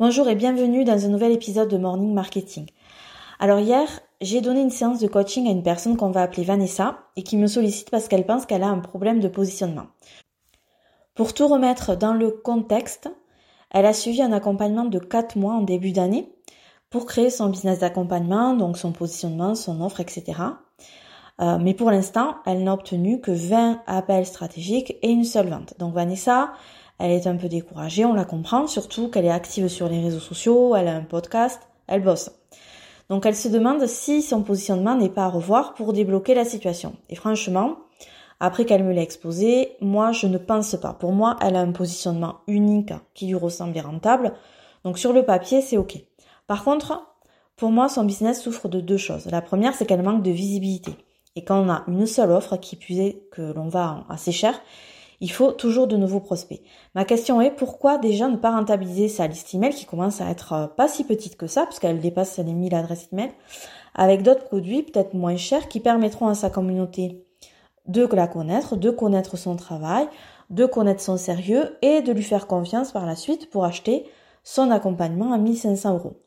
Bonjour et bienvenue dans un nouvel épisode de Morning Marketing. Alors hier, j'ai donné une séance de coaching à une personne qu'on va appeler Vanessa et qui me sollicite parce qu'elle pense qu'elle a un problème de positionnement. Pour tout remettre dans le contexte, elle a suivi un accompagnement de 4 mois en début d'année pour créer son business d'accompagnement, donc son positionnement, son offre, etc. Euh, mais pour l'instant, elle n'a obtenu que 20 appels stratégiques et une seule vente. Donc Vanessa, elle est un peu découragée, on la comprend, surtout qu'elle est active sur les réseaux sociaux, elle a un podcast, elle bosse. Donc elle se demande si son positionnement n'est pas à revoir pour débloquer la situation. Et franchement, après qu'elle me l'ait exposé, moi je ne pense pas. Pour moi, elle a un positionnement unique qui lui ressemble et rentable. Donc sur le papier, c'est ok. Par contre, pour moi, son business souffre de deux choses. La première, c'est qu'elle manque de visibilité. Et quand on a une seule offre qui puisait que l'on va assez cher, il faut toujours de nouveaux prospects. Ma question est pourquoi déjà ne pas rentabiliser sa liste email qui commence à être euh, pas si petite que ça, puisqu'elle dépasse les 1000 adresses email, avec d'autres produits peut-être moins chers qui permettront à sa communauté de la connaître, de connaître son travail, de connaître son sérieux et de lui faire confiance par la suite pour acheter son accompagnement à 1500 euros.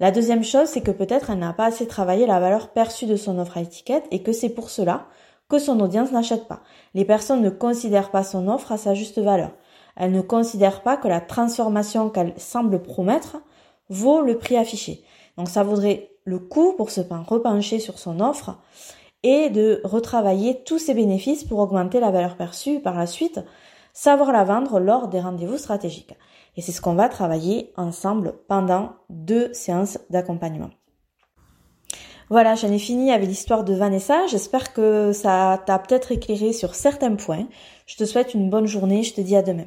La deuxième chose, c'est que peut-être elle n'a pas assez travaillé la valeur perçue de son offre à étiquette et que c'est pour cela que son audience n'achète pas. Les personnes ne considèrent pas son offre à sa juste valeur. Elles ne considèrent pas que la transformation qu'elle semble promettre vaut le prix affiché. Donc ça vaudrait le coup pour se repencher sur son offre et de retravailler tous ses bénéfices pour augmenter la valeur perçue par la suite, savoir la vendre lors des rendez-vous stratégiques. Et c'est ce qu'on va travailler ensemble pendant deux séances d'accompagnement. Voilà, j'en ai fini avec l'histoire de Vanessa. J'espère que ça t'a peut-être éclairé sur certains points. Je te souhaite une bonne journée. Je te dis à demain.